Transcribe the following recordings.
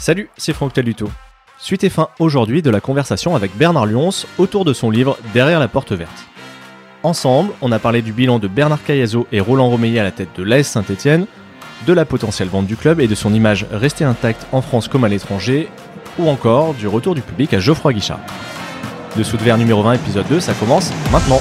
Salut, c'est Franck Taluto. Suite et fin aujourd'hui de la conversation avec Bernard Lyons autour de son livre Derrière la porte verte. Ensemble, on a parlé du bilan de Bernard Cayazo et Roland Romeillet à la tête de l'AS Saint-Etienne, de la potentielle vente du club et de son image restée intacte en France comme à l'étranger, ou encore du retour du public à Geoffroy Guichard. Dessous de verre numéro 20 épisode 2, ça commence maintenant.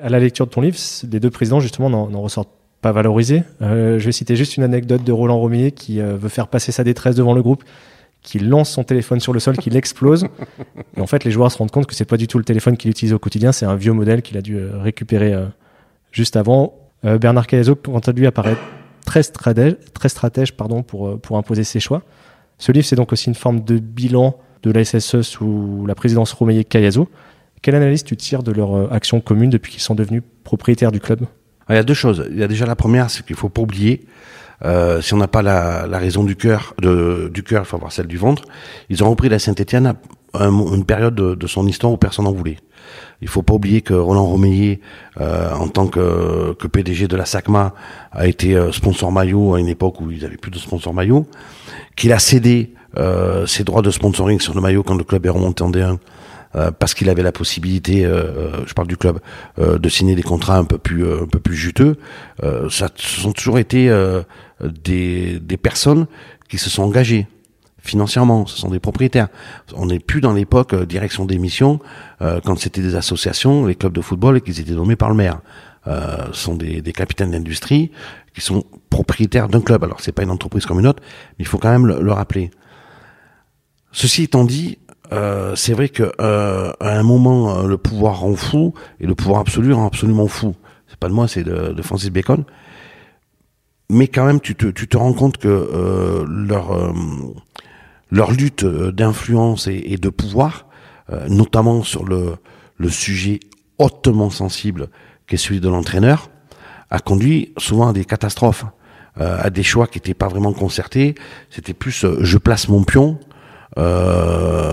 À la lecture de ton livre, les deux présidents justement n'en ressortent pas valorisés. Euh, je vais citer juste une anecdote de Roland Romier qui euh, veut faire passer sa détresse devant le groupe, qui lance son téléphone sur le sol, qui l'explose. Et en fait, les joueurs se rendent compte que c'est pas du tout le téléphone qu'il utilise au quotidien, c'est un vieux modèle qu'il a dû euh, récupérer juste avant. Bernard Caezo, quant à lui, apparaît très stratège, pardon, pour, imposer ses choix. Ce livre, c'est donc aussi une forme de bilan de la SSE sous la présidence Romeillet-Cayazo. Quelle analyse tu tires de leur euh, action commune depuis qu'ils sont devenus propriétaires du club? Il y a deux choses. Il y a déjà la première, c'est qu'il faut pas oublier, euh, si on n'a pas la, la, raison du cœur, du cœur, il faut avoir celle du ventre. Ils ont repris la Saint-Étienne à une période de, de, son histoire où personne n'en voulait. Il faut pas oublier que Roland Romeillet, euh, en tant que, que, PDG de la SACMA, a été euh, sponsor maillot à une époque où ils n'avaient plus de sponsor maillot, qu'il a cédé euh, ses droits de sponsoring sur le maillot quand le club est remonté en D1 euh, parce qu'il avait la possibilité, euh, je parle du club, euh, de signer des contrats un peu plus un peu plus juteux. ça ce sont toujours été des, des personnes qui se sont engagées financièrement, ce sont des propriétaires. On n'est plus dans l'époque direction d'émission quand c'était des associations, les clubs de football et qu'ils étaient nommés par le maire. Euh, ce sont des, des capitaines d'industrie qui sont propriétaires d'un club. Alors c'est pas une entreprise comme une autre, mais il faut quand même le rappeler. Ceci étant dit, euh, c'est vrai que euh, à un moment euh, le pouvoir rend fou et le pouvoir absolu rend absolument fou. C'est pas de moi, c'est de, de, Francis Bacon. Mais quand même, tu te, tu te rends compte que euh, leur euh, leur lutte d'influence et, de pouvoir, notamment sur le le sujet hautement sensible qu'est celui de l'entraîneur, a conduit souvent à des catastrophes, à des choix qui n'étaient pas vraiment concertés. C'était plus je place mon pion euh,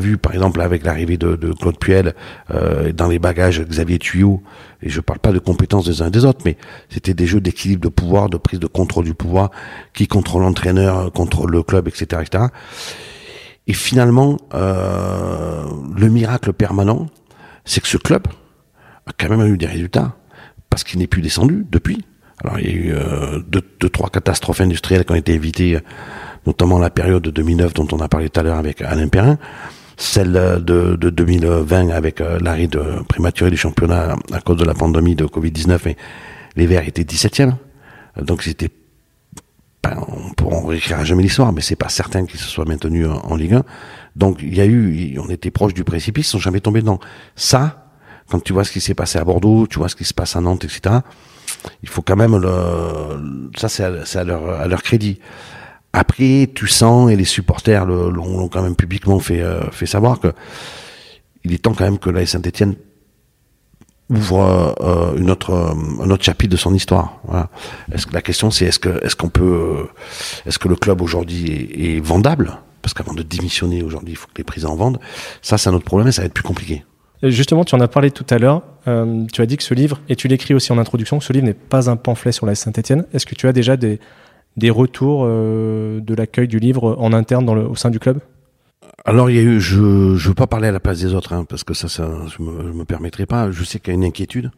vu par exemple avec l'arrivée de, de, Claude Puel euh, dans les bagages Xavier Tuyau. Et je parle pas de compétences des uns des autres, mais c'était des jeux d'équilibre de pouvoir, de prise de contrôle du pouvoir, qui contrôle l'entraîneur, contrôle le club, etc., etc. Et finalement, euh, le miracle permanent, c'est que ce club a quand même eu des résultats parce qu'il n'est plus descendu depuis. Alors il y a eu euh, deux, deux, trois catastrophes industrielles qui ont été évitées notamment la période de 2009 dont on a parlé tout à l'heure avec Alain Perrin, celle de, de 2020 avec euh, l'arrêt prématuré du championnat à cause de la pandémie de Covid-19, et les Verts étaient 17e. Donc c'était ben, on ne réécrira jamais l'histoire, mais c'est pas certain qu'ils se soient maintenus en, Ligue 1. Donc il y a eu, on était proche du précipice, ils sont jamais tombés dedans. Ça, quand tu vois ce qui s'est passé à Bordeaux, tu vois ce qui se passe à Nantes, etc. Il faut quand même le, ça c'est à, leur, à leur crédit. Après, tu sens, et les supporters l'ont quand même publiquement fait, euh, savoir que il est temps quand même que la Saint-Etienne ouvre euh, euh, un autre chapitre de son histoire. La question c'est est-ce que qu'on peut est-ce que le club aujourd'hui est, vendable? Parce qu'avant de démissionner aujourd'hui, il faut que les présidents vendent. Ça, c'est un autre problème et ça va être plus compliqué. Justement, tu en as parlé tout à l'heure. Euh, tu as dit que ce livre, et tu l'écris aussi en introduction, que ce livre n'est pas un pamphlet sur la Saint-Etienne. Est-ce que tu as déjà des, des retours euh, de l'accueil du livre en interne au sein du club? Alors il y a eu, je ne veux pas parler à la place des autres, hein, parce que ça, je je me permettrai pas. Je sais qu'il y a une inquiétude,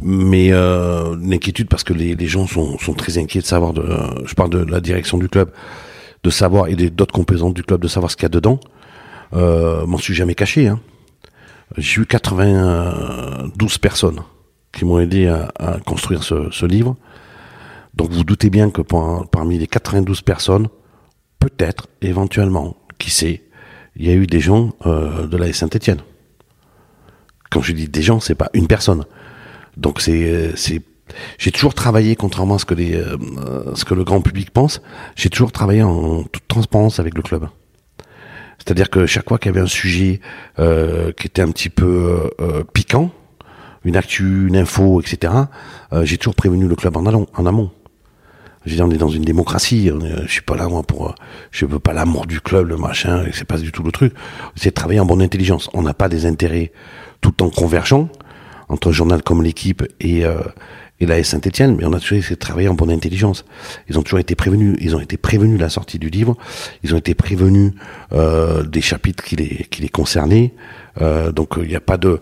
mais euh, une inquiétude parce que les, gens sont, très inquiets de savoir. De, je parle de la direction du club, de savoir et d'autres composantes du club de savoir ce qu'il y a dedans. Euh, m'en suis jamais caché. Hein. J'ai eu 92 personnes qui m'ont aidé à, construire ce livre. Donc vous doutez bien que parmi les 92 personnes, peut-être, éventuellement, qui sait, il y a eu des gens euh, de la Saint-Étienne. Quand je dis des gens, c'est pas une personne. Donc c'est c'est J'ai toujours travaillé, contrairement à ce que, les, euh, ce que le grand public pense, j'ai toujours travaillé en toute transparence avec le club. C'est-à-dire que chaque fois qu'il y avait un sujet euh, qui était un petit peu piquant, une actu, une info, etc., j'ai toujours prévenu le club en, amont. En amont. Je on est dans une démocratie. je suis pas là moi pour, je veux pas l'amour du club, le machin. C'est pas du tout le truc. C'est travailler en bonne intelligence. On n'a pas des intérêts tout le temps entre un journal comme l'équipe et et la Saint-Etienne, mais on a toujours essayé de travailler en bonne intelligence. Ils ont toujours été prévenus, ils ont été prévenus de la sortie du livre, ils ont été prévenus euh, des chapitres qui les, qui les concernaient, euh, donc il n'y a pas de...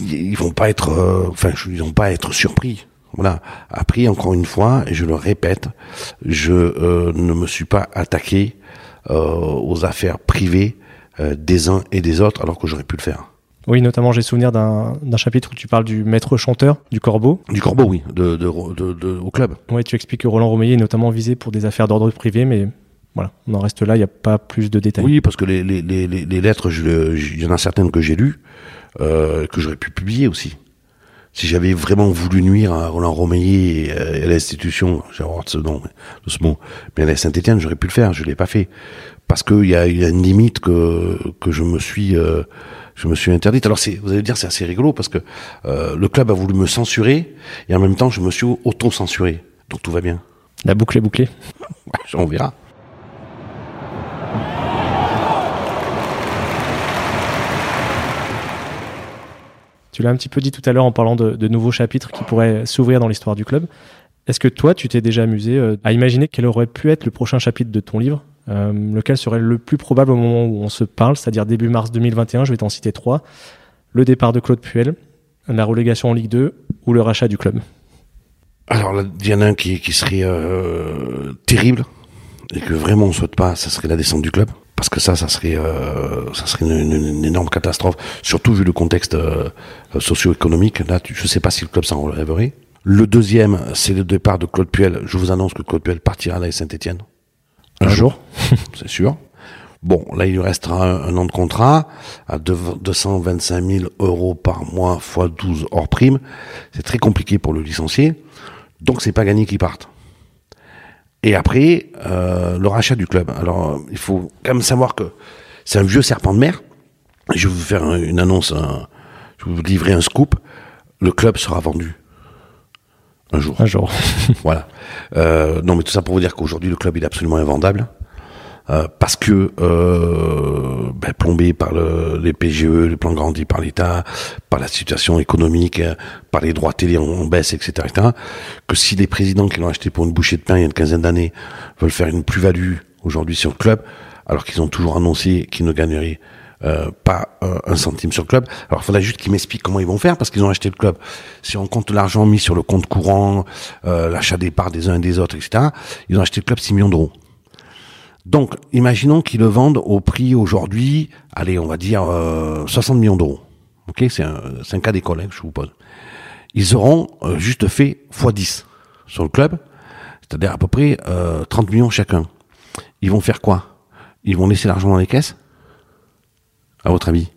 Ils vont pas être... Euh, enfin, ils vont pas être surpris. Voilà. Après, encore une fois, et je le répète, je euh, ne me suis pas attaqué euh, aux affaires privées des uns et des autres, alors que j'aurais pu le faire. Oui, notamment, j'ai souvenir d'un chapitre où tu parles du maître chanteur, du corbeau. Du corbeau, oui, de, de, de, au club. Oui, tu expliques que Roland Romeillet est notamment visé pour des affaires d'ordre privé, mais voilà, on en reste là, il n'y a pas plus de détails. Oui, parce que les, les, les, les lettres, il y en a certaines que j'ai lues, euh, que j'aurais pu publier aussi. Si j'avais vraiment voulu nuire à Roland Romeillet et à l'institution, j'ai horreur de ce nom, de ce mot, mais à la Saint-Etienne, j'aurais pu le faire, je l'ai pas fait. Parce qu'il y a, y a une limite que, que je me suis... Euh, je me suis interdite. Alors c'est, vous allez dire, c'est assez rigolo parce que euh, le club a voulu me censurer et en même temps je me suis auto-censuré. Donc tout va bien. La boucle est bouclée. On verra. Tu l'as un petit peu dit tout à l'heure en parlant de, nouveaux chapitres qui pourraient s'ouvrir dans l'histoire du club. Est-ce que toi, tu t'es déjà amusé euh, à imaginer quel aurait pu être le prochain chapitre de ton livre euh, lequel serait le plus probable au moment où on se parle, c'est-à-dire début mars 2021, je vais t'en citer trois. Le départ de Claude Puel, la relégation en Ligue 2 ou le rachat du club? Alors, il y en a un qui, serait euh, terrible et que vraiment on ne souhaite pas, ça serait la descente du club. Parce que ça, ça serait, euh, ça serait une, énorme catastrophe, surtout vu le contexte socio-économique. Là, je ne sais pas si le club s'en relèverait. Le deuxième, c'est le départ de Claude Puel. Je vous annonce que Claude Puel partira à la Saint-Etienne. Un, jour, c'est sûr. Bon, là, il lui restera un, an de contrat à 225 000 euros par mois fois 12 hors prime. C'est très compliqué pour le licencier. Donc, c'est pas gagné qu'il parte. Et après, euh, le rachat du club. Alors, il faut quand même savoir que c'est un vieux serpent de mer. Je vais vous faire une annonce, je vais vous livrer un scoop. Le club sera vendu. Un jour. Un jour. voilà. Euh, non, mais tout ça pour vous dire qu'aujourd'hui, le club il est absolument invendable. Euh, parce que euh, ben, plombé par le, les PGE, les plans grandis par l'État, par la situation économique, euh, par les droits télé en, baisse, etc., que si les présidents qui l'ont acheté pour une bouchée de pain il y a une quinzaine d'années veulent faire une plus-value aujourd'hui sur le club, alors qu'ils ont toujours annoncé qu'ils ne gagneraient euh, pas euh, un centime sur le club. Alors il faudrait juste qu'ils m'expliquent comment ils vont faire parce qu'ils ont acheté le club. Si on compte l'argent mis sur le compte courant, l'achat des parts des uns et des autres, etc., ils ont acheté le club 6 millions d'euros. Donc, imaginons qu'ils le vendent au prix aujourd'hui, allez, on va dire 60 millions d'euros. Ok, c'est un, cas d'école hein, je vous pose. Ils auront juste fait x10 sur le club, c'est-à-dire à peu près 30 millions chacun. Ils vont faire quoi? Ils vont laisser l'argent dans les caisses? À votre avis?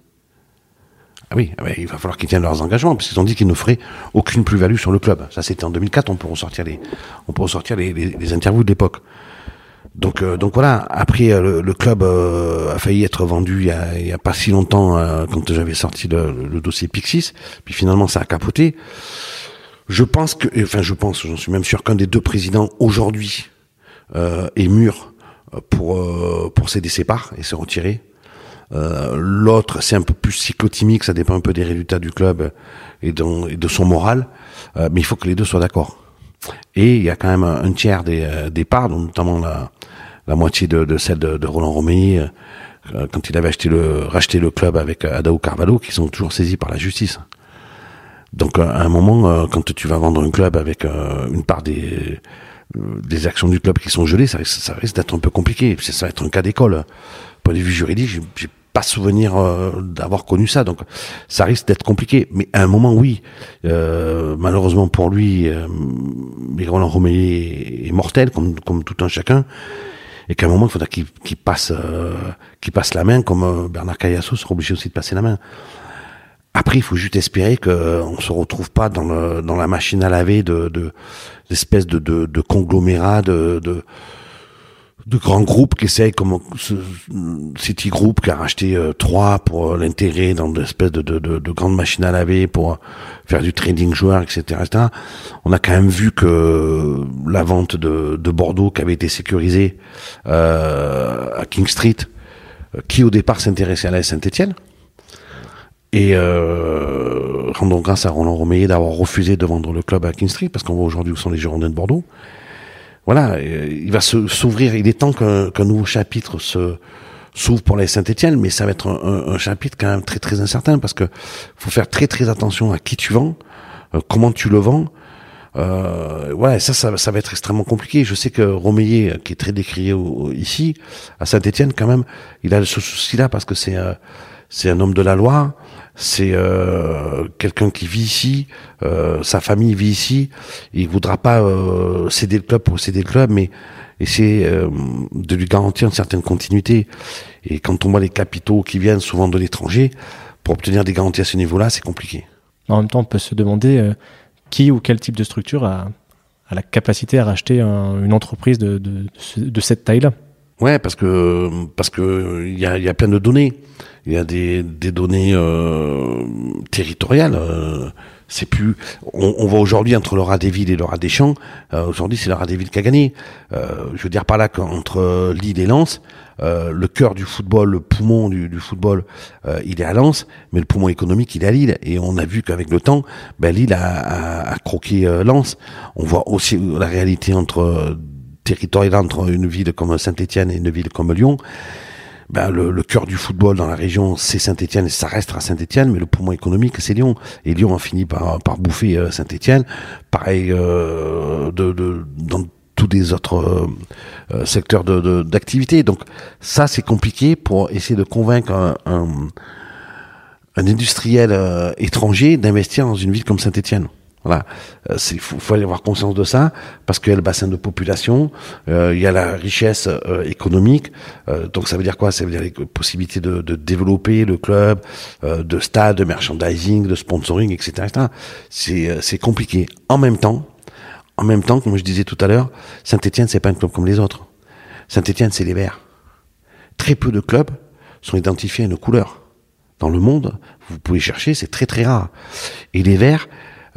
Ah oui, ah il va falloir qu'ils tiennent leurs engagements, parce qu'ils ont dit qu'ils ne feraient aucune plus-value sur le club. Ça, c'était en 2004, on peut ressortir les, on peut ressortir les, interviews de l'époque. Donc, euh, donc voilà. Après, euh, le, club euh, a failli être vendu il y a, pas si longtemps quand j'avais sorti le, dossier Pixis. Puis finalement, ça a capoté. Je pense que, enfin, je pense, j'en suis même sûr qu'un des deux présidents aujourd'hui est mûr pour pour céder ses parts et se retirer euh, l'autre, c'est un peu plus cyclotimique, ça dépend un peu des résultats du club et de, son moral. Euh, mais il faut que les deux soient d'accord. Et il y a quand même un tiers des, euh, des parts, notamment la, la moitié de, celle de, Roland Romeillet, quand il avait acheté le, racheté le club avec Adao Carvalho, qui sont toujours saisis par la justice. Donc à un moment, quand tu vas vendre un club avec une part des des actions du club qui sont gelées, ça, ça risque d'être un peu compliqué. Ça va être un cas d'école. Point de vue juridique, j'ai pas souvenir euh, d'avoir connu ça, donc ça risque d'être compliqué. Mais à un moment, oui. Euh, malheureusement pour lui, euh, Roland Romeillet est mortel, comme, comme tout un chacun, et qu'à un moment, il faudra qu'il passe, euh, passe la main, comme euh, Bernard Cayasso sera obligé aussi de passer la main. Après, il faut juste espérer qu'on ne se retrouve pas dans, le, dans la machine à laver de, de d'espèces de, de, de conglomérats, de, de, de grands groupes qui essayent, comme ce City Group qui a racheté euh, trois pour l'intégrer dans des espèces de, de, de, de, grandes machines à laver pour faire du trading joueur, etc., etc. On a quand même vu que la vente de, de Bordeaux qui avait été sécurisée euh, à King Street, euh, qui au départ s'intéressait à la Saint-Etienne, et euh, rendons grâce à Roland Romeyer d'avoir refusé de vendre le club à King Street, parce qu'on voit aujourd'hui où sont les Girondins de Bordeaux. Voilà, euh, il va s'ouvrir, il est temps qu'un nouveau chapitre se s'ouvre pour les Saint-Etienne, mais ça va être un, un, chapitre quand même très très incertain, parce que faut faire très très attention à qui tu vends, euh, comment tu le vends, euh, ouais, ça, ça, ça, va être extrêmement compliqué. Je sais que Romeyer, qui est très décrié ici, à Saint-Etienne, quand même, il a ce souci-là parce que c'est euh, c'est un homme de la loi c'est euh, quelqu'un qui vit ici, euh, sa famille vit ici, il voudra pas euh, céder le club pour céder le club, mais essayer de lui garantir une certaine continuité. Et quand on voit les capitaux qui viennent souvent de l'étranger, pour obtenir des garanties à ce niveau-là, c'est compliqué. En même temps, on peut se demander qui ou quel type de structure a, la capacité à racheter une entreprise de, de, de cette taille-là. Ouais, parce que parce que il y a, y a plein de données. Il y a des, des données euh, territoriales. Euh, c'est plus. On, on voit aujourd'hui entre le rat des villes et le rat des champs. Euh, aujourd'hui, c'est le rat des villes qui a gagné. Euh, je veux dire par là qu'entre Lille et Lens, euh, le cœur du football, le poumon du, du football, il est à Lens, mais le poumon économique, il est à Lille. Et on a vu qu'avec le temps, ben, Lille a, a, a croqué Lens. On voit aussi la réalité entre territorial entre une ville comme Saint-Etienne et une ville comme Lyon, ben le, le, cœur du football dans la région, c'est Saint-Etienne et ça restera Saint-Etienne, mais le poumon économique, c'est Lyon. Et Lyon a fini par, par bouffer euh, Saint-Etienne. Pareil euh, de, de, dans tous les autres euh, euh secteurs d'activité. De, Donc ça, c'est compliqué pour essayer de convaincre un, un, un industriel étranger d'investir dans une ville comme Saint-Etienne. Voilà, il euh, faut, faut, aller avoir conscience de ça parce qu'il y a le bassin de population, euh, il y a la richesse euh, économique. Euh, donc ça veut dire quoi? Ça veut dire les possibilités de, de développer le club, euh, de stade, de merchandising, de sponsoring, etc. etc. C'est compliqué. En même temps, en même temps, comme je disais tout à l'heure, Saint-Étienne c'est pas un club comme les autres. Saint-Étienne c'est les Verts. Très peu de clubs sont identifiés à une couleur. Dans le monde, vous pouvez chercher, c'est très très rare. Et les Verts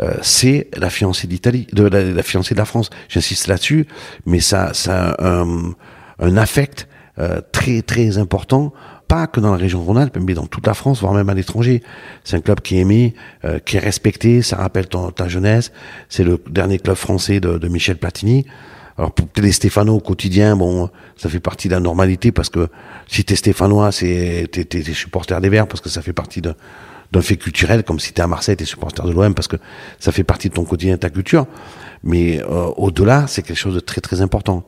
euh, c'est la fiancée d'Italie, de la, fiancée de la France. J'insiste là-dessus, mais ça, ça un, un affect euh, très très important, pas que dans la région Rhône-Alpes, mais dans toute la France, voire même à l'étranger. C'est un club qui est aimé, euh, qui est respecté. Ça rappelle ton, ta jeunesse. C'est le dernier club français de, de Michel Platini. Alors pour les Stéphanois au quotidien, bon, ça fait partie de la normalité parce que si t'es Stéphanois, c'est t'es, supporter des Verts parce que ça fait partie de d'un fait culturel, comme si tu es à Marseille, tu es supporter de l'OM, parce que ça fait partie de ton quotidien, de ta culture. Mais euh, au-delà, c'est quelque chose de très très important.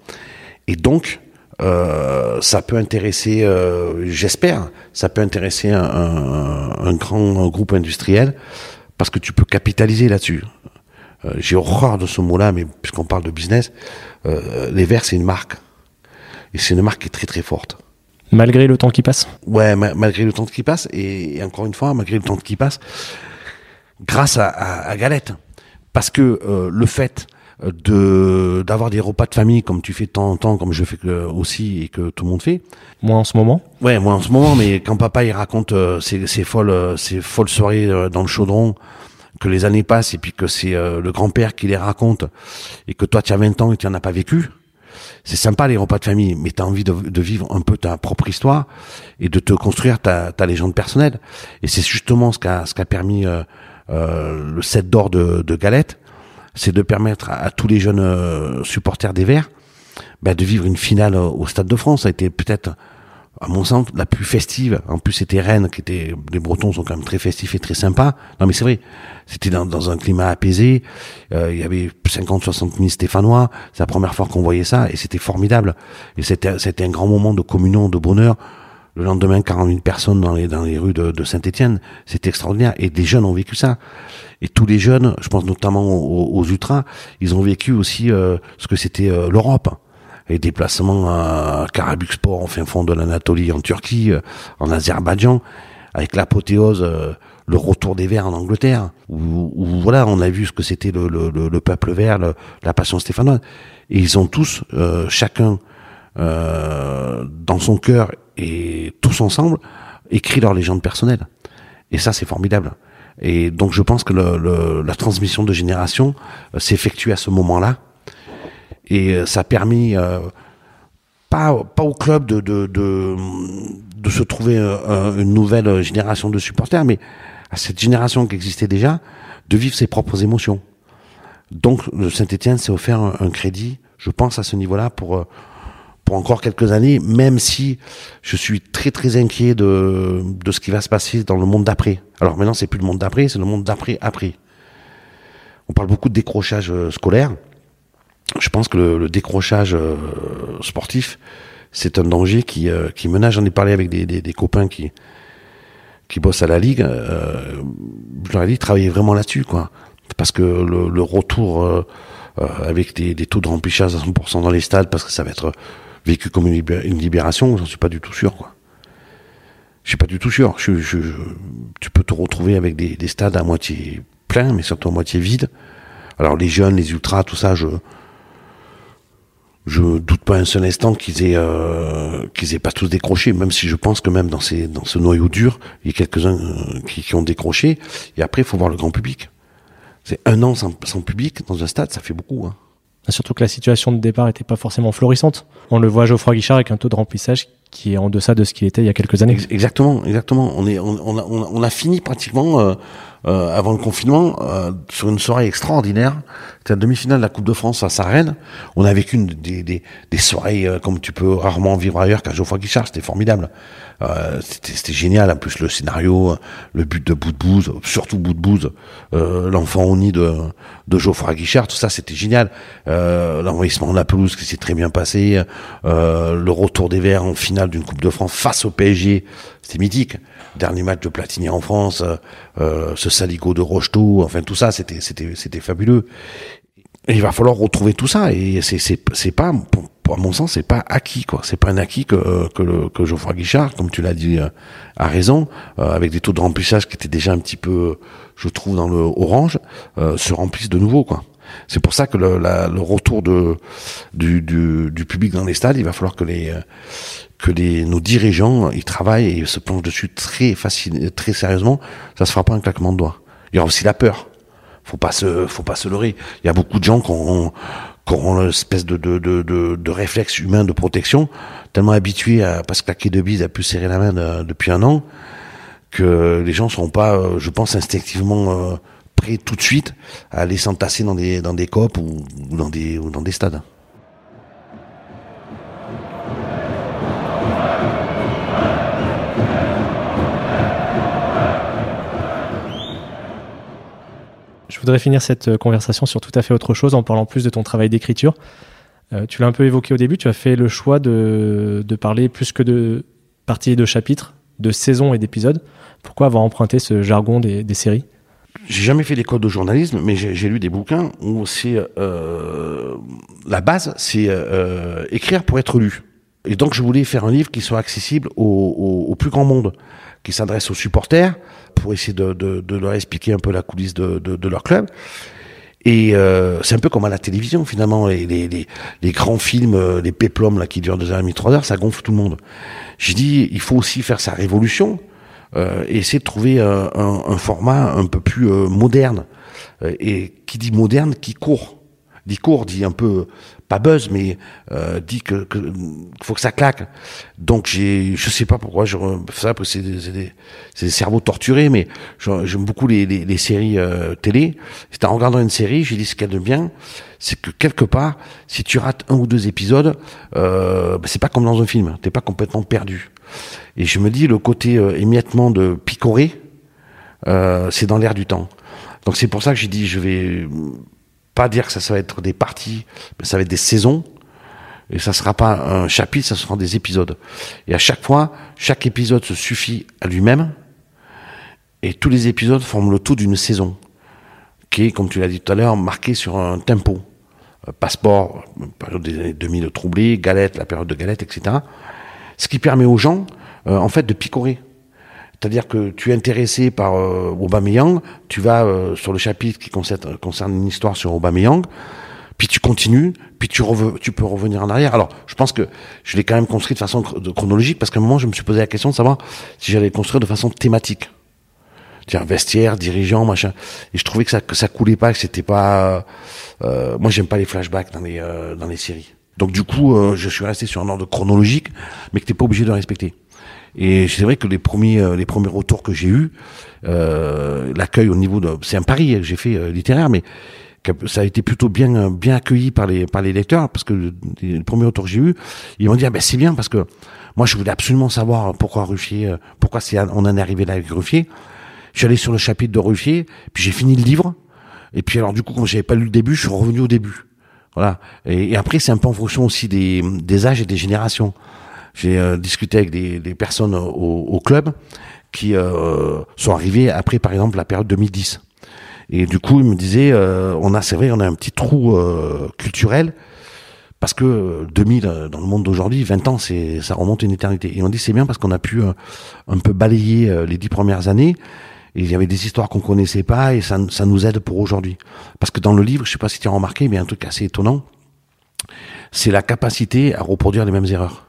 Et donc, euh, ça peut intéresser, euh, j'espère, ça peut intéresser un, grand groupe industriel, parce que tu peux capitaliser là-dessus. J'ai horreur de ce mot-là, mais puisqu'on parle de business, les Verts, c'est une marque. Et c'est une marque qui est très très forte. Malgré le temps qui passe Ouais, malgré le temps qui passe, et, encore une fois, malgré le temps qui passe, grâce à, à, Galette. Parce que euh, le fait de d'avoir des repas de famille comme tu fais de temps en temps, comme je fais aussi et que tout le monde fait. Moi en ce moment Ouais, moi en ce moment, mais quand papa il raconte euh, ces, ces, folles, euh, ces folles soirées euh, dans le chaudron, que les années passent et puis que c'est le grand-père qui les raconte et que toi tu as 20 ans et tu n'en as pas vécu, c'est sympa les repas de famille, mais tu as envie de, vivre un peu ta propre histoire et de te construire ta, ta légende personnelle. Et c'est justement ce qu'a ce qu'a permis euh, euh, le set d'or de, de Galette, c'est de permettre à, tous les jeunes euh, supporters des Verts bah, de vivre une finale au Stade de France. Ça a été peut-être à mon sens, la plus festive. En plus, c'était Rennes, qui était, les Bretons sont quand même très festifs et très sympas. Non, mais c'est vrai. C'était dans, un climat apaisé. Euh, il y avait 50, 60 000 Stéphanois. C'est la première fois qu'on voyait ça et c'était formidable. Et c'était, un grand moment de communion, de bonheur. Le lendemain, 40 000 personnes dans les, rues de, de Saint-Etienne. C'était extraordinaire. Et des jeunes ont vécu ça. Et tous les jeunes, je pense notamment aux, aux ultras, ils ont vécu aussi euh, ce que c'était euh, l'Europe les déplacements à Karabükspor, en fin fond de l'Anatolie, en Turquie, euh, en Azerbaïdjan, avec l'apothéose, euh, le retour des Verts en Angleterre, où, voilà, on a vu ce que c'était le, le, le, peuple vert, la passion stéphanoise. Et ils ont tous, euh, chacun euh, dans son cœur et tous ensemble, écrit leur légende personnelle. Et ça, c'est formidable. Et donc, je pense que le, la transmission de génération euh, s'effectue à ce moment-là. Et euh, ça a permis, euh, pas, pas au club de, de, de, de se trouver une nouvelle génération de supporters, mais à cette génération qui existait déjà, de vivre ses propres émotions. Donc, le Saint-Etienne s'est offert un, crédit, je pense, à ce niveau-là pour pour encore quelques années, même si je suis très très inquiet de, de ce qui va se passer dans le monde d'après. Alors maintenant, c'est plus le monde d'après, c'est le monde d'après après. On parle beaucoup de décrochage euh, scolaire. Je pense que le, décrochage euh, sportif, c'est un danger qui, euh, qui menace. J'en ai parlé avec des, des, des, copains qui qui bossent à la ligue. Euh, je leur ai dit travailler vraiment là-dessus, quoi, parce que le, le retour avec des, des, taux de remplissage à 100% dans les stades, parce que ça va être vécu comme une, libération, j'en suis pas du tout sûr, quoi. Je suis pas du tout sûr. Tu peux te retrouver avec des, des, stades à moitié pleins, mais surtout à moitié vides. Alors les jeunes, les ultras, tout ça, je je doute pas un seul instant qu'ils aient euh, qu'ils aient pas tous décroché, même si je pense que même dans ce noyau dur, il y a quelques-uns euh, qui, ont décroché. Et après, il faut voir le grand public. C'est un an sans, public dans un stade, ça fait beaucoup. Hein. Surtout que la situation de départ n'était pas forcément florissante. On le voit Geoffroy Guichard avec un taux de remplissage qui est en deçà de ce qu'il était il y a quelques années. Exactement, exactement. On est, on, on, a, on a, fini pratiquement euh, euh, avant le confinement euh, sur une soirée extraordinaire. C'était la demi-finale de la Coupe de France à Sarenne. On a vécu une, des, des, des soirées euh, comme tu peux rarement vivre ailleurs qu'à Geoffroy Guichard. C'était formidable. Euh, c'était génial. En plus, le scénario, le but de bouse, surtout bouse, euh, l'enfant au nid de, de Geoffroy Guichard, tout ça, c'était génial. L'envahissement de la pelouse qui s'est très bien passé, le retour des Verts en finale d'une Coupe de France face au PSG, c'était mythique. Dernier match de Platini en France, euh, ce saligo de Rocheteau, enfin tout ça, c'était c'était c'était fabuleux. Il va falloir retrouver tout ça et c'est c'est c'est pas à mon sens, c'est pas acquis, quoi. C'est pas un acquis que, que, le, que Geoffroy Guichard, comme tu l'as dit euh, à raison, euh, avec des taux de remplissage qui étaient déjà un petit peu, je trouve, dans le orange, euh, se remplissent de nouveau, quoi. C'est pour ça que le, retour du, public dans les stades, il va falloir que les, nos dirigeants ils travaillent et se plongent dessus très facile, très sérieusement. Ça se fera pas un claquement de doigts. Il y aura aussi la peur. Faut pas se, faut pas se leurrer. Il y a beaucoup de gens qui ont, qui auront une espèce de, de, de, de, réflexe humain de protection, tellement habitués à pas se claquer de bise, à plus serrer la main depuis un an, que les gens seront pas, euh, je pense, instinctivement euh, prêts tout de suite à aller s'entasser dans des, dans des copes ou, dans des, ou dans des stades. Je voudrais finir cette euh, conversation sur tout à fait autre chose en parlant plus de ton travail d'écriture. Euh, tu l'as un peu évoqué au début, tu as fait le choix de, de parler plus que de parties de chapitres, de saisons et d'épisodes. Pourquoi avoir emprunté ce jargon des, des séries? J'ai jamais fait d'école de journalisme, mais j'ai lu des bouquins où c'est euh, la base, c'est euh, écrire pour être lu. Et donc je voulais faire un livre qui soit accessible au, au, au plus grand monde, qui s'adresse aux supporters, pour essayer de, de, de, leur expliquer un peu la coulisse de, de leur club. Et euh, c'est un peu comme à la télévision finalement, les, les, les, les grands films, euh, les péplums là qui durent deux heures et demie, trois heures, ça gonfle tout le monde. J'ai dit, il faut aussi faire sa révolution et essayer de trouver un, un, format un peu plus euh, moderne. Euh, et qui dit moderne, qui court. Dit court, dit un peu pas buzz, mais euh, dit que, que faut que ça claque. Donc j'ai, je sais pas pourquoi je ça parce que c'est des, cerveaux torturés, mais j'aime beaucoup les, séries euh, télé. C'était en regardant une série, j'ai dit ce qu'il y a c'est que quelque part, si tu rates un ou deux épisodes, euh, bah, c'est pas comme dans un film, t'es pas complètement perdu. Et je me dis le côté euh, émiettement de picorer, euh, c'est dans l'air du temps. Donc c'est pour ça que j'ai dit je vais pas dire que ça, va être des parties, mais ça va être des saisons. Et ça sera pas un chapitre, ça sera des épisodes. Et à chaque fois, chaque épisode se suffit à lui-même. Et tous les épisodes forment le tout d'une saison. Qui est, comme tu l'as dit tout à l'heure, marqué sur un tempo. Euh, passeport, période des années 2000 troublée, Galette, la période de Galette, etc. Ce qui permet aux gens, euh, en fait, de picorer C'est-à-dire que tu es intéressé par euh, Aubameyang, tu vas euh, sur le chapitre qui concerne, concerne une histoire sur Aubameyang, puis tu continues, puis tu, tu peux revenir en arrière. Alors, je pense que je l'ai quand même construit de façon chronologique, parce qu'à un moment, je me suis posé la question de savoir si j'allais construire de façon thématique. Dire vestiaire, dirigeant, machin. Et je trouvais que ça, que coulait pas, que c'était pas. Euh, moi, j'aime pas les flashbacks dans les euh, dans les séries. Donc du coup, euh, je suis resté sur un ordre chronologique, mais que t'es pas obligé de respecter. Et c'est vrai que les premiers euh, les premiers retours que j'ai eus, euh, l'accueil au niveau de, c'est un pari que j'ai fait littéraire, mais ça a été plutôt bien bien accueilli par les par les lecteurs parce que les, premiers retours que j'ai eus, ils m'ont dit ah ben c'est bien parce que moi je voulais absolument savoir pourquoi Ruffier, pourquoi on en est arrivé là avec Ruffier. Je suis allé sur le chapitre de Ruffier, puis j'ai fini le livre. Et puis alors du coup, comme j'avais pas lu le début, je suis revenu au début. Voilà. Et, après, c'est un peu en fonction aussi des, des âges et des générations. J'ai euh, discuté avec des, des personnes au, au, club qui euh, sont arrivées après, par exemple, la période 2010. Et du coup, ils me disaient, euh, on a, c'est vrai, on a un petit trou euh, culturel parce que 2000 euh, dans le monde d'aujourd'hui, 20 ans, c'est ça remonte une éternité. Et on dit c'est bien parce qu'on a pu un peu balayer les dix premières années il y avait des histoires qu'on connaissait pas et ça, ça nous aide pour aujourd'hui. Parce que dans le livre, je sais pas si tu as remarqué, mais un truc assez étonnant, c'est la capacité à reproduire les mêmes erreurs.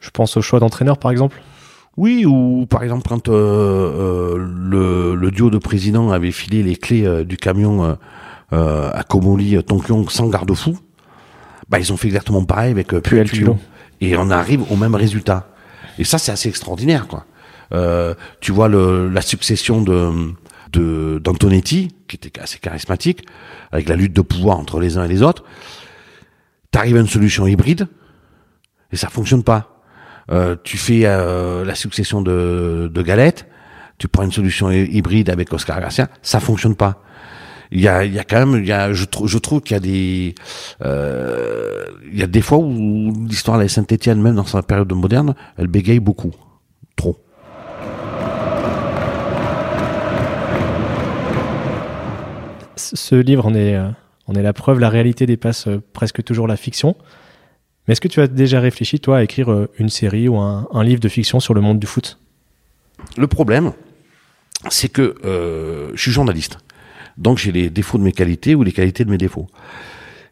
Je pense au choix d'entraîneur, par exemple. Oui, ou par exemple quand euh, euh, le, le, duo de présidents avait filé les clés euh, du camion à Komoli, Tonkyong sans garde-fou, bah ils ont fait exactement pareil avec Puel. Et on arrive au même résultat. Et ça, c'est assez extraordinaire, quoi. Euh, tu vois la succession de d'Antonetti, qui était assez charismatique, avec la lutte de pouvoir entre les uns et les autres. T'arrives à une solution hybride et ça fonctionne pas. Euh, tu fais euh, la succession de, Galette, tu prends une solution hybride avec Oscar Garcia, ça fonctionne pas. Il y a, il y a quand même, je, trouve qu'il y a des, il y a des fois où l'histoire de la Saint-Étienne, même dans sa période moderne, elle bégaye beaucoup, ce livre en est, euh, est la preuve, la réalité dépasse euh, presque toujours la fiction. Mais est-ce que tu as déjà réfléchi, toi, à écrire euh, une série ou un, livre de fiction sur le monde du foot? Le problème, c'est que je suis journaliste. Donc j'ai les défauts de mes qualités ou les qualités de mes défauts.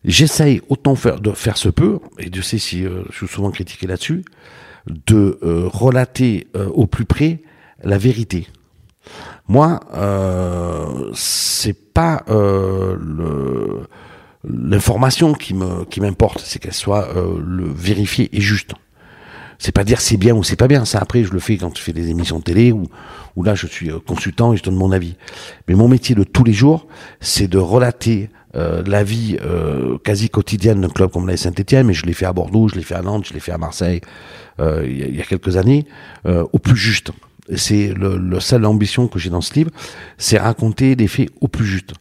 J'essaye autant faire, de faire ce peu, et Dieu sait si je suis souvent critiqué là-dessus, de relater au plus près la vérité. Moi, euh, c'est pas euh, l'information qui m'importe, c'est qu'elle soit euh, vérifiée et juste. C'est pas dire c'est bien ou c'est pas bien. Ça après, je le fais quand je fais des émissions télé ou là je suis euh, consultant et je donne mon avis. Mais mon métier de tous les jours, c'est de relater la vie quasi quotidienne d'un club comme la Saint-Etienne, mais je l'ai fait à Bordeaux, je l'ai fait à Nantes, je l'ai fait à Marseille il, y a, quelques années, au plus juste c'est le, le seule ambition que j'ai dans ce livre, c'est raconter des faits au plus juste.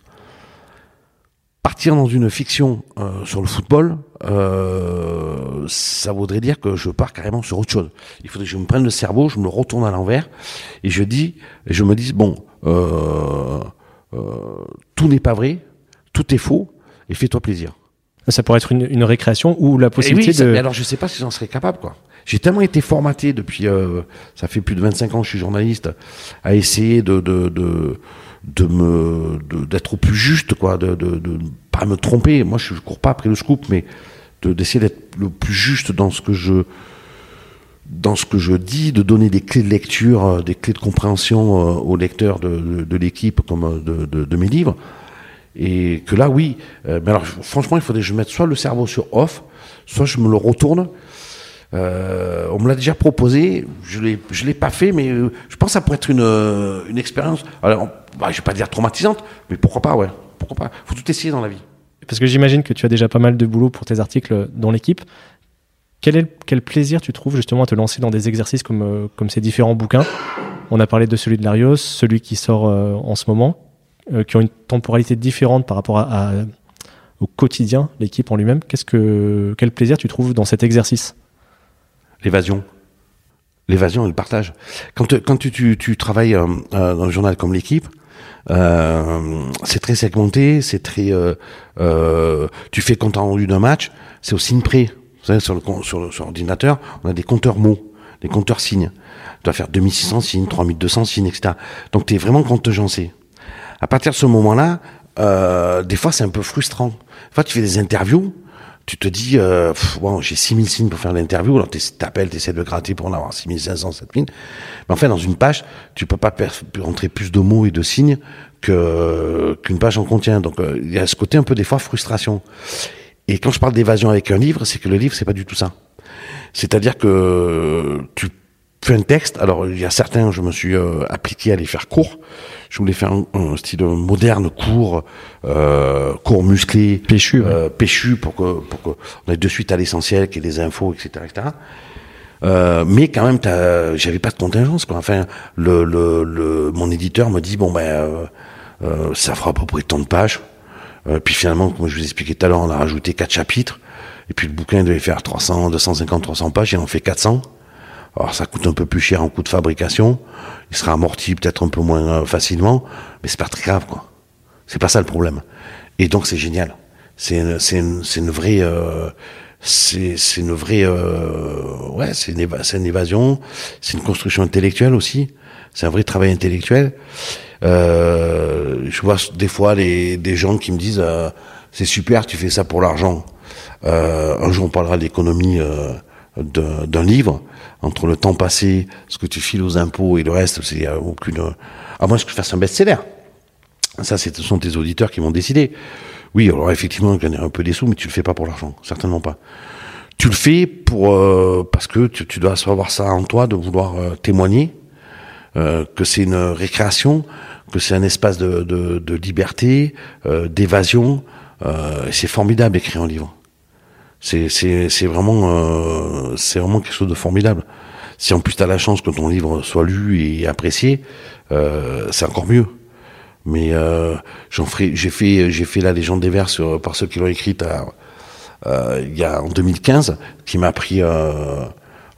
Partir dans une fiction euh, sur le football, euh, ça voudrait dire que je pars carrément sur autre chose. Il faudrait que je me prenne le cerveau, je me le retourne à l'envers et je dis, je me dis bon, euh, tout n'est pas vrai, tout est faux et fais-toi plaisir. Ça pourrait être une, une récréation ou la possibilité oui, de. Mais alors je sais pas si j'en serais capable quoi. J'ai tellement été formaté depuis, euh, ça fait plus de 25 ans que je suis journaliste, à essayer de de de, de me d'être au plus juste, quoi, de, de de pas me tromper. Moi, je, cours pas après le scoop, mais d'essayer d'être le plus juste dans ce que je dans ce que je dis, de donner des clés de lecture, euh, des clés de compréhension euh, aux lecteurs de, de, de l'équipe comme de, de, mes livres. Et que là, oui. mais alors, franchement, il faudrait que je mette soit le cerveau sur off, soit je me le retourne euh, on me l'a déjà proposé, je je l'ai pas fait, mais euh, je pense que ça pourrait être une, euh, une expérience. Bah, je vais pas dire traumatisante, mais pourquoi pas, ouais, pourquoi pas. Faut tout essayer dans la vie. Parce que j'imagine que tu as déjà pas mal de boulot pour tes articles dans l'équipe. Quel, est, quel plaisir tu trouves justement à te lancer dans des exercices comme, comme ces différents bouquins? On a parlé de celui de Larios, celui qui sort en ce moment, qui ont une temporalité différente par rapport au quotidien, l'équipe en lui-même. Qu'est-ce que, quel plaisir tu trouves dans cet exercice? L'évasion. L'évasion et le partage. Quand, tu, travailles euh, euh, dans un journal comme l'équipe, euh, c'est très segmenté, c'est très. Tu fais compte rendu d'un match, c'est au signe près. Vous savez, sur le l'ordinateur, on a des compteurs mots, Les compteurs signes. Tu dois faire 2600 signes, 3200 signes, etc. Donc tu es vraiment contingencé. À partir de ce moment-là, des fois c'est un peu frustrant. Des fois tu fais des interviews, tu te dis, euh, bon, j'ai 6000 signes pour faire l'interview, alors t'appelles, tu essaies de gratter pour en avoir 6500, 7000. Mais en fait, dans une page, tu peux pas rentrer plus de mots et de signes que qu'une page en contient. Donc euh, il y a ce côté un peu des fois frustration. Et quand je parle d'évasion avec un livre, c'est que le livre, c'est pas du tout ça. C'est-à-dire que tu fais un texte. Alors, il y a certains, je me suis euh, appliqué à les faire courts. Je voulais faire un, style moderne, court, euh, court musclé, péchu, euh, péchu pour que pour que on aille de suite à l'essentiel, qu'il y ait des infos, etc., etc. Euh, mais quand même, j'avais pas de contingence. Quoi. Enfin, le, le, le, mon éditeur me dit bon ben, euh, euh, ça fera à peu près tant de pages. Euh, puis finalement, comme je vous expliquais tout à l'heure, on a rajouté quatre chapitres. Et puis le bouquin devait faire 300, 250, 300 pages, il en fait 400. Alors ça coûte un peu plus cher en coût de fabrication. Il sera amorti peut-être un peu moins euh, facilement, mais c'est pas très grave, quoi. C'est pas ça le problème. Et donc c'est génial. C'est une, une, vraie, euh, c'est, une vraie, euh, ouais, c'est une, c'est une évasion. C'est une construction intellectuelle aussi. C'est un vrai travail intellectuel. Euh, je vois des fois les, des gens qui me disent euh, c'est super, tu fais ça pour l'argent. Euh, un jour on parlera d'économie euh, d'un livre entre le temps passé, ce que tu files aux impôts et le reste, c'est aucune. À moins que je fasse un best-seller. Ça, ce sont tes auditeurs qui vont décider. Oui, alors effectivement, gagner un peu des sous, mais tu le fais pas pour l'argent, certainement pas. Tu le fais pour euh, parce que tu, tu, dois savoir ça en toi, de vouloir euh, témoigner, euh, que c'est une récréation, que c'est un espace de, de, de liberté, euh, d'évasion. Euh, c'est formidable d'écrire un livre. C'est c'est vraiment euh, c'est vraiment quelque chose de formidable. Si en plus tu as la chance que ton livre soit lu et apprécié, c'est encore mieux. Mais j'en ferai, j'ai fait j'ai fait la légende des vers sur, par ceux qui l'ont écrite il y a en 2015, qui m'a pris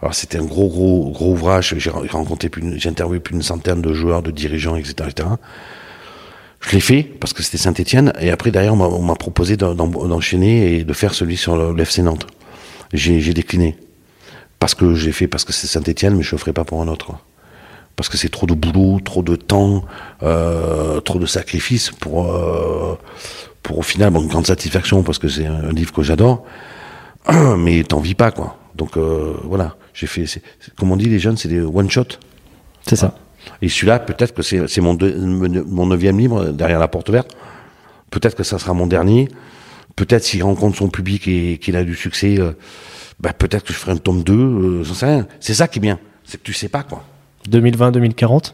alors c'était un gros, gros, gros ouvrage. J'ai rencontré j'ai interviewé plus d'une centaine de joueurs, de dirigeants, etc., etc. Je l'ai fait parce que c'était Saint-Etienne. Et après, derrière, on m'a proposé d'enchaîner et de faire celui sur l'FC Nantes. J'ai décliné. Parce que j'ai fait, parce que c'est Saint-Etienne, mais je le ferai pas pour un autre. Parce que c'est trop de boulot, trop de temps, euh, trop de sacrifices pour, euh, pour au final, bon, une grande satisfaction parce que c'est un livre que j'adore. Mais t'en vis pas, quoi. Donc euh, voilà, j'ai fait, comme on dit les jeunes, c'est des one shot. C'est ça. Et celui-là, peut-être que c'est mon, mon neuvième livre derrière la porte verte. Peut-être que ça sera mon dernier. Peut-être s'il rencontre son public et qu'il a du succès, euh, bah, peut-être que je ferai un tome 2, euh, j'en sais rien. C'est ça qui est bien, c'est que tu sais pas quoi. 2020-2040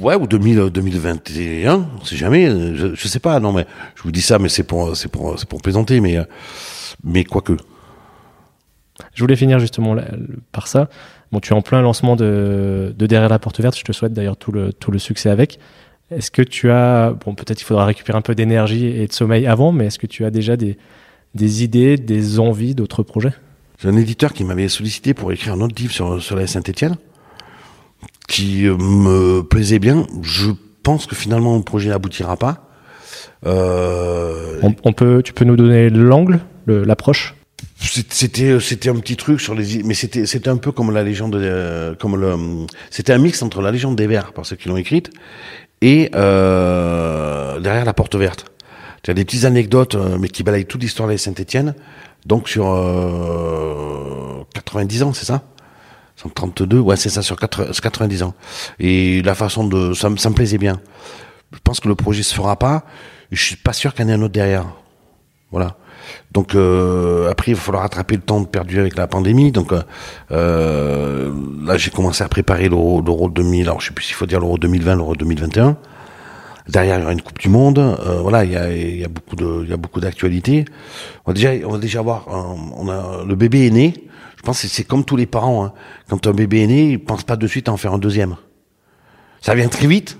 Ouais, ou 2000, 2021, c'est jamais, je, je, sais pas, non mais je vous dis ça, mais c'est pour, c'est pour, c'est pour plaisanter, mais, mais quoique. Je voulais finir justement par ça. Bon, tu es en plein lancement de, de Derrière la porte verte. Je te souhaite d'ailleurs tout le, tout le succès avec. Est-ce que tu as, bon, peut-être il faudra récupérer un peu d'énergie et de sommeil avant, mais est-ce que tu as déjà des, des idées, des envies d'autres projets? J'ai un éditeur qui m'avait sollicité pour écrire un autre livre sur, sur la Saint-Etienne, qui euh, me plaisait bien. Je pense que finalement le projet n'aboutira pas. Euh... On, on, peut, tu peux nous donner l'angle, l'approche? C'était c'était un petit truc sur les mais c'était c'était un peu comme la légende de, comme le c'était un mix entre la légende des vers par ceux qui l'ont écrite et euh, derrière la porte verte. Tu as des petites anecdotes euh, mais qui balayent toute l'histoire de Saint-Étienne donc sur euh, 90 ans c'est ça? 132 ouais c'est ça sur 90 ans. Et la façon de ça, ça me plaisait bien. Je pense que le projet se fera pas je suis pas sûr qu'il y en ait un autre derrière. Voilà donc euh, après, il va falloir rattraper le temps perdu avec la pandémie. Donc euh, euh là, j'ai commencé à préparer l'Euro 2000. Alors je sais plus s'il faut dire l'Euro 2020, l'Euro 2021. Derrière, il y aura une Coupe du Monde. Euh, voilà, il y a, beaucoup de, il y a beaucoup d'actualités. On va déjà, on va déjà voir. on a le bébé est né. Je pense que c'est comme tous les parents. Hein. Quand un bébé est né, ils pensent pas de suite à en faire un deuxième. Ça vient très vite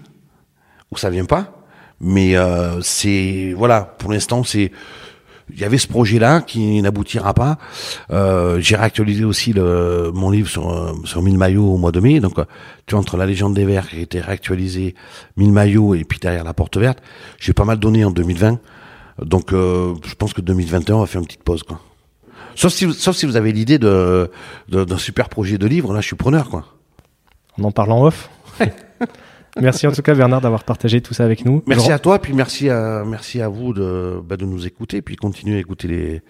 ou ça vient pas. Mais euh, c'est voilà, pour l'instant, c'est il y avait ce projet-là qui n'aboutira pas. Euh, j'ai réactualisé aussi le, mon livre sur, euh, sur 1000 maillots au mois de mai. Donc, euh, tu vois, entre la légende des Verts qui a été réactualisé, 1000 maillots et puis derrière la porte verte, j'ai pas mal donné en 2020. Donc, euh, je pense que 2021, on va faire une petite pause. Quoi. Sauf si, vous- sauf si vous avez l'idée de, de- d'un super projet de livre, là je suis preneur quoi. En en parlant off. Merci en tout cas Bernard d'avoir partagé tout ça avec nous. Merci Je- à toi, puis merci à, merci à vous de, bah, de nous écouter, puis continuer à écouter les,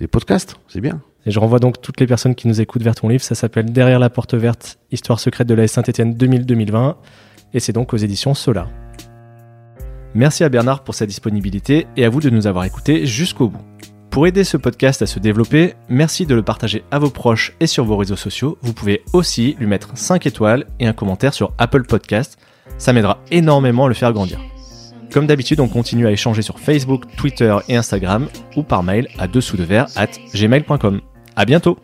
les podcasts, c'est bien. Et je renvoie donc toutes les personnes qui nous écoutent vers ton livre. Ça s'appelle Derrière la porte verte, Histoire secrète de la Saint-Étienne 2000-2020. Et c'est donc aux éditions Solar. Merci à Bernard pour sa disponibilité et à vous de nous avoir écoutés jusqu'au bout. Pour aider ce podcast à se développer, merci de le partager à vos proches et sur vos réseaux sociaux. Vous pouvez aussi lui mettre 5 étoiles et un commentaire sur Apple Podcast. Ça m'aidera énormément à le faire grandir. Comme d'habitude, on continue à échanger sur Facebook, Twitter et Instagram ou par mail à dessous de verre at gmail.com. À bientôt!